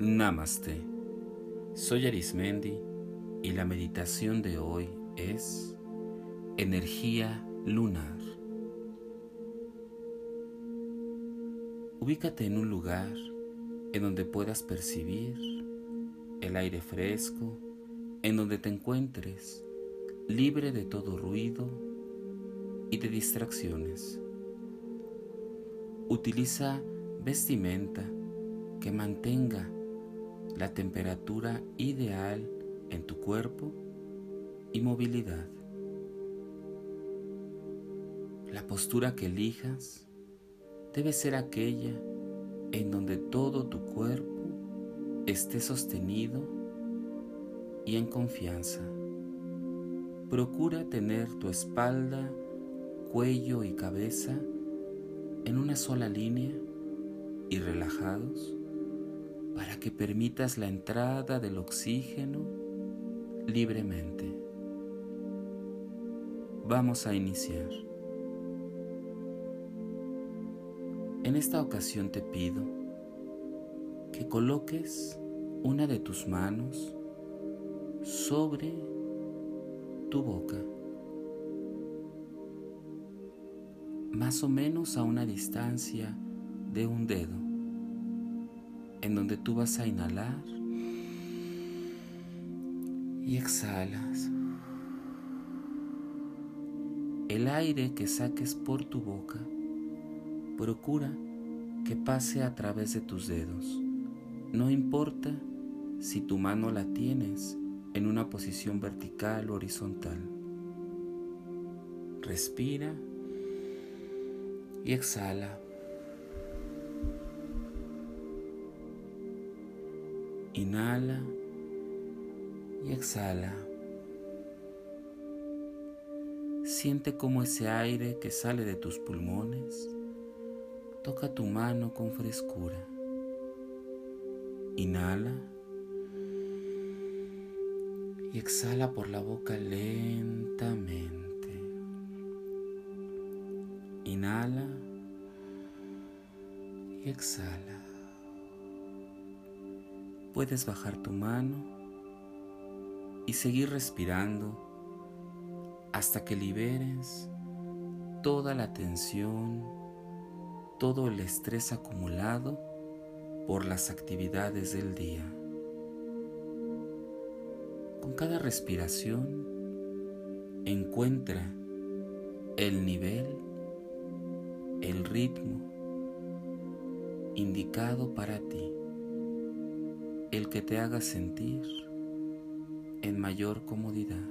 Namaste. Soy Arismendi y la meditación de hoy es energía lunar. Ubícate en un lugar en donde puedas percibir el aire fresco, en donde te encuentres libre de todo ruido y de distracciones. Utiliza vestimenta que mantenga la temperatura ideal en tu cuerpo y movilidad. La postura que elijas debe ser aquella en donde todo tu cuerpo esté sostenido y en confianza. Procura tener tu espalda, cuello y cabeza en una sola línea y relajados para que permitas la entrada del oxígeno libremente. Vamos a iniciar. En esta ocasión te pido que coloques una de tus manos sobre tu boca, más o menos a una distancia de un dedo, en donde tú vas a inhalar y exhalas. El aire que saques por tu boca, procura que pase a través de tus dedos. No importa si tu mano la tienes en una posición vertical o horizontal. Respira y exhala. Inhala y exhala. Siente cómo ese aire que sale de tus pulmones toca tu mano con frescura. Inhala y exhala por la boca lentamente. Inhala y exhala puedes bajar tu mano y seguir respirando hasta que liberes toda la tensión, todo el estrés acumulado por las actividades del día. Con cada respiración encuentra el nivel, el ritmo indicado para ti el que te haga sentir en mayor comodidad.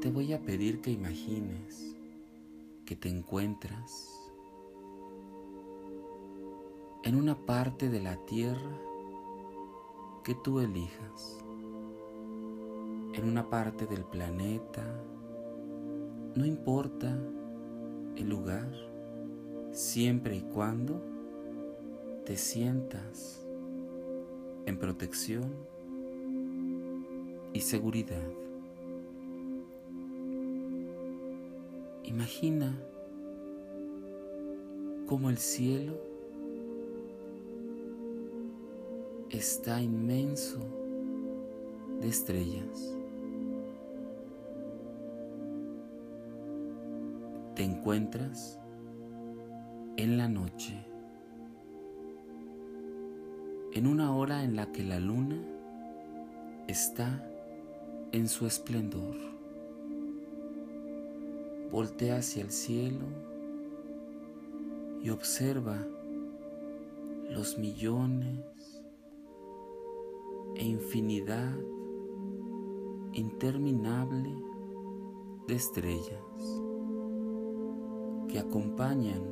Te voy a pedir que imagines que te encuentras en una parte de la tierra que tú elijas, en una parte del planeta, no importa el lugar, siempre y cuando te sientas en protección y seguridad. Imagina cómo el cielo está inmenso de estrellas. Te encuentras en la noche en una hora en la que la luna está en su esplendor. Voltea hacia el cielo y observa los millones e infinidad interminable de estrellas que acompañan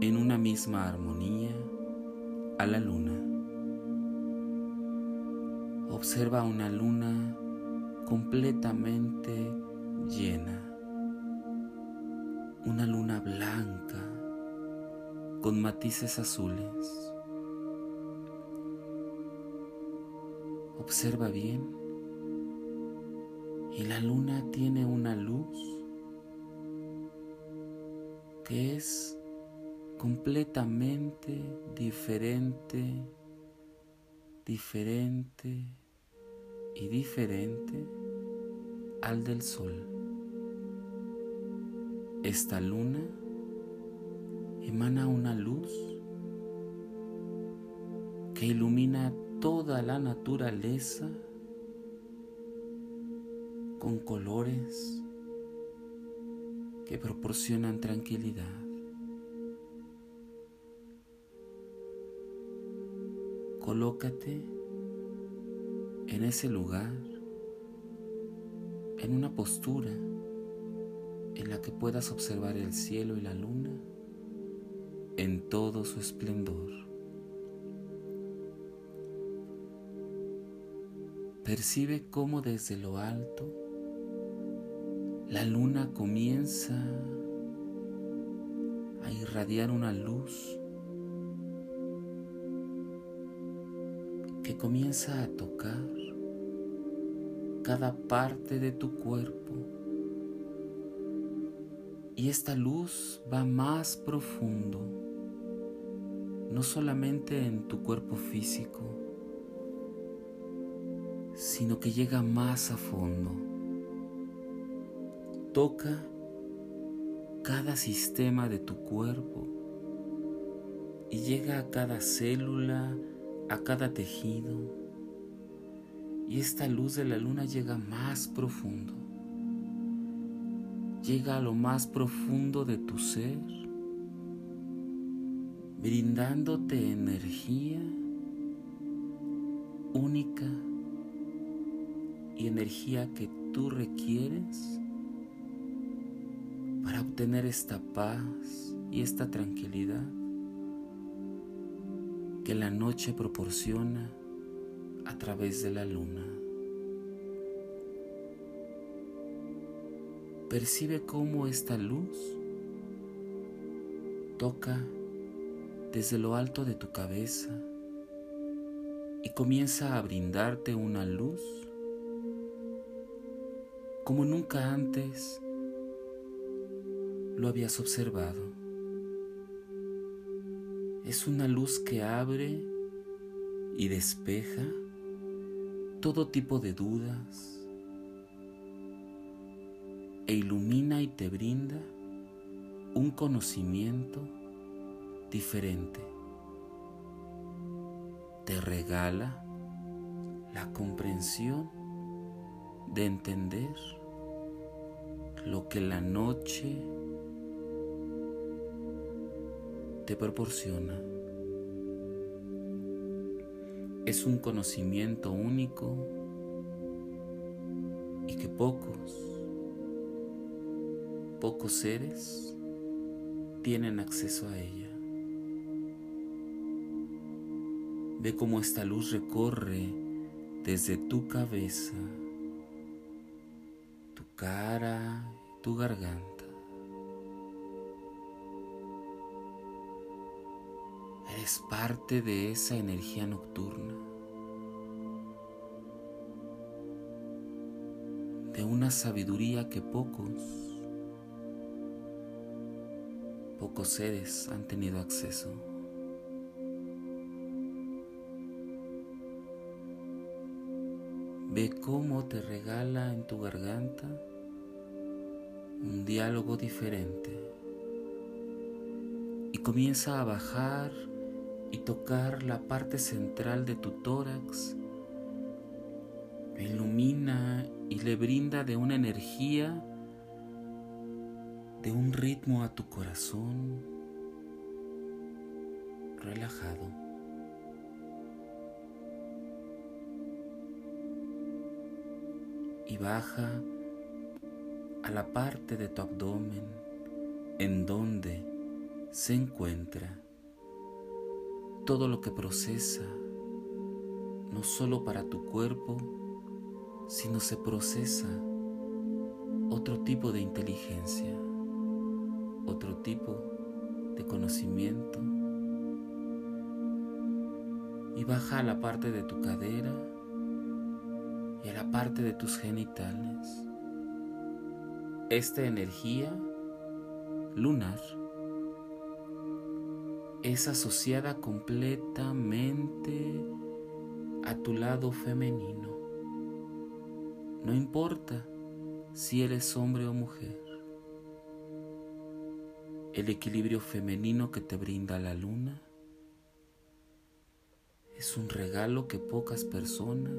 en una misma armonía a la luna. Observa una luna completamente llena. Una luna blanca con matices azules. Observa bien y la luna tiene una luz que es completamente diferente, diferente y diferente al del sol. Esta luna emana una luz que ilumina toda la naturaleza con colores que proporcionan tranquilidad. Colócate en ese lugar, en una postura en la que puedas observar el cielo y la luna en todo su esplendor. Percibe cómo desde lo alto la luna comienza a irradiar una luz comienza a tocar cada parte de tu cuerpo y esta luz va más profundo, no solamente en tu cuerpo físico, sino que llega más a fondo. Toca cada sistema de tu cuerpo y llega a cada célula, a cada tejido. Y esta luz de la luna llega más profundo. Llega a lo más profundo de tu ser, brindándote energía única y energía que tú requieres para obtener esta paz y esta tranquilidad que la noche proporciona a través de la luna. Percibe cómo esta luz toca desde lo alto de tu cabeza y comienza a brindarte una luz como nunca antes lo habías observado. Es una luz que abre y despeja todo tipo de dudas e ilumina y te brinda un conocimiento diferente. Te regala la comprensión de entender lo que la noche te proporciona. Es un conocimiento único y que pocos, pocos seres tienen acceso a ella. Ve cómo esta luz recorre desde tu cabeza, tu cara, tu garganta parte de esa energía nocturna, de una sabiduría que pocos, pocos seres han tenido acceso. Ve cómo te regala en tu garganta un diálogo diferente y comienza a bajar y tocar la parte central de tu tórax. ilumina y le brinda de una energía, de un ritmo a tu corazón relajado. Y baja a la parte de tu abdomen en donde se encuentra todo lo que procesa, no solo para tu cuerpo, sino se procesa otro tipo de inteligencia, otro tipo de conocimiento y baja a la parte de tu cadera y a la parte de tus genitales. Esta energía lunar es asociada completamente a tu lado femenino. No importa si eres hombre o mujer. El equilibrio femenino que te brinda la luna es un regalo que pocas personas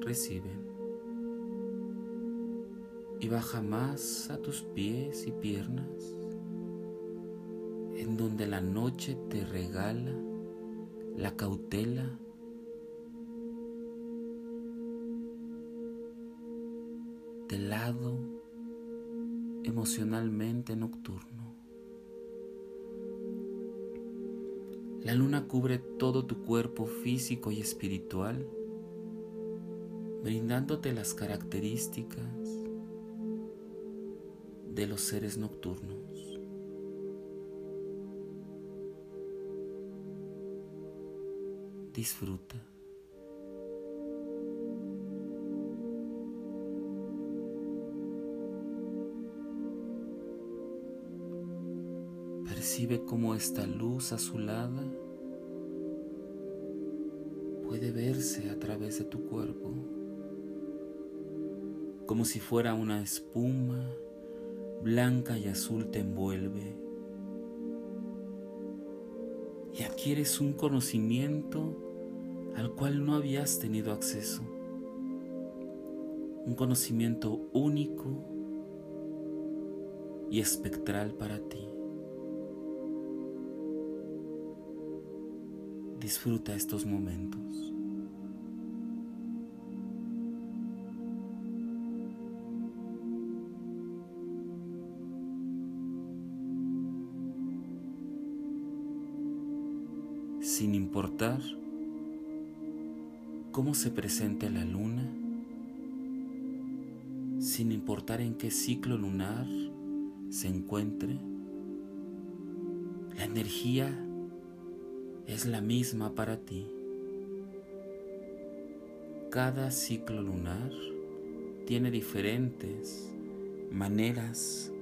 reciben y baja más a tus pies y piernas, en donde la noche te regala la cautela del lado emocionalmente nocturno. La luna cubre todo tu cuerpo físico y espiritual, brindándote las características de los seres nocturnos. Disfruta. Percibe cómo esta luz azulada puede verse a través de tu cuerpo, como si fuera una espuma blanca y azul te envuelve adquieres un conocimiento al cual no habías tenido acceso, un conocimiento único y espectral para ti. Disfruta estos momentos. Importar cómo se presente la luna, sin importar en qué ciclo lunar se encuentre, la energía es la misma para ti. Cada ciclo lunar tiene diferentes maneras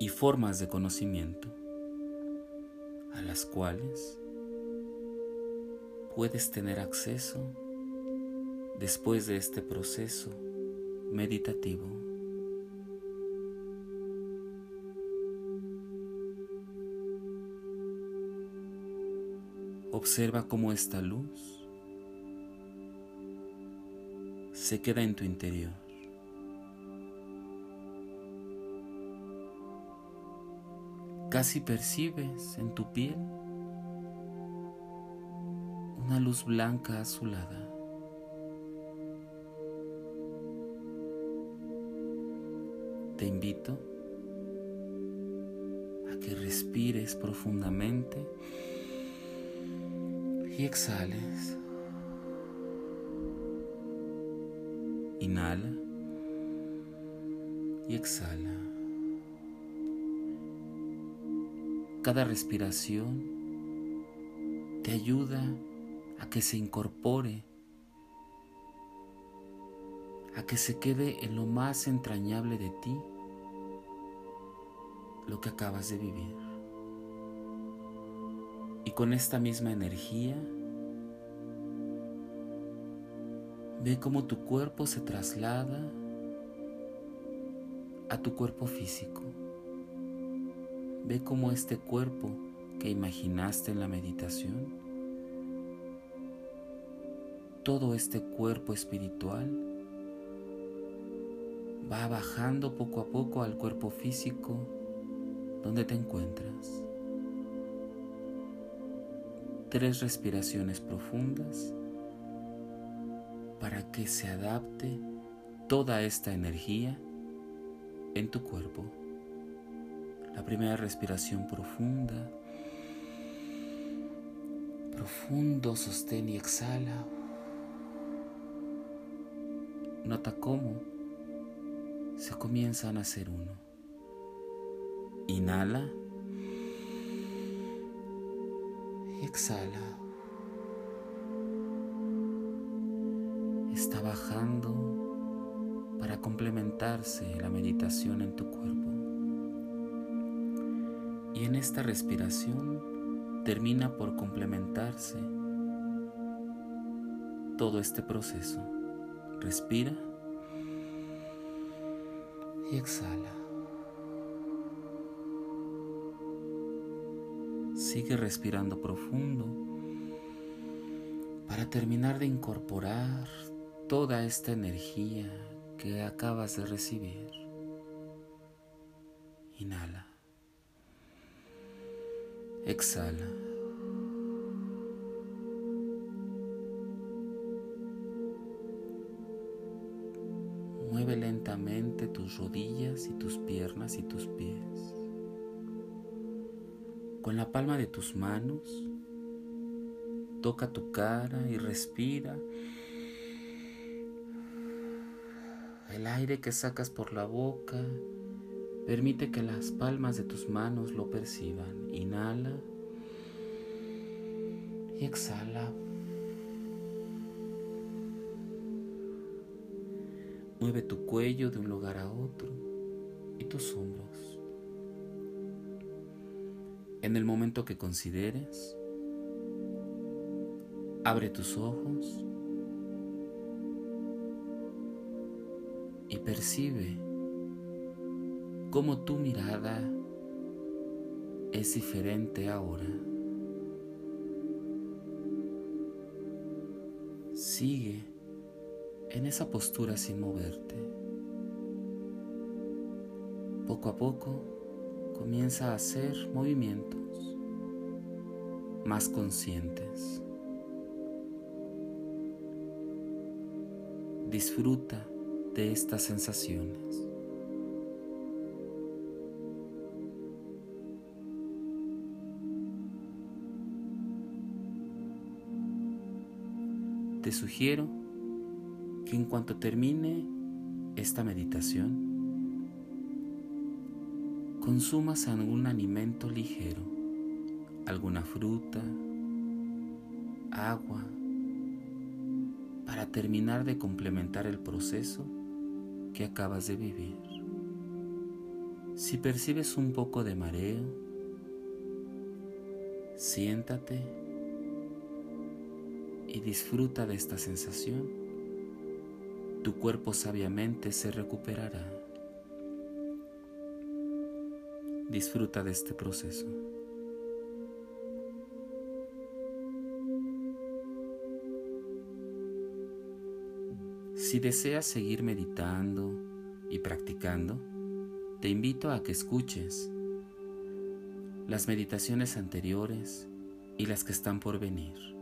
y formas de conocimiento a las cuales puedes tener acceso después de este proceso meditativo. Observa cómo esta luz se queda en tu interior. Casi percibes en tu piel una luz blanca azulada. Te invito a que respires profundamente y exhales. Inhala y exhala. Cada respiración te ayuda a que se incorpore, a que se quede en lo más entrañable de ti lo que acabas de vivir. Y con esta misma energía, ve cómo tu cuerpo se traslada a tu cuerpo físico. Ve cómo este cuerpo que imaginaste en la meditación, todo este cuerpo espiritual va bajando poco a poco al cuerpo físico donde te encuentras. Tres respiraciones profundas para que se adapte toda esta energía en tu cuerpo. La primera respiración profunda. Profundo, sostén y exhala. Nota cómo se comienzan a hacer uno. Inhala. Exhala. Está bajando para complementarse la meditación en tu cuerpo. En esta respiración termina por complementarse todo este proceso. Respira y exhala. Sigue respirando profundo para terminar de incorporar toda esta energía que acabas de recibir. Inhala. Exhala. Mueve lentamente tus rodillas y tus piernas y tus pies. Con la palma de tus manos, toca tu cara y respira. El aire que sacas por la boca permite que las palmas de tus manos lo perciban. Inhala y exhala. Mueve tu cuello de un lugar a otro y tus hombros. En el momento que consideres, abre tus ojos y percibe cómo tu mirada es diferente ahora. Sigue en esa postura sin moverte. Poco a poco comienza a hacer movimientos más conscientes. Disfruta de estas sensaciones. Te sugiero que en cuanto termine esta meditación, consumas algún alimento ligero, alguna fruta, agua, para terminar de complementar el proceso que acabas de vivir. Si percibes un poco de mareo, siéntate y disfruta de esta sensación. Tu cuerpo sabiamente se recuperará. Disfruta de este proceso. Si deseas seguir meditando y practicando, te invito a que escuches las meditaciones anteriores y las que están por venir.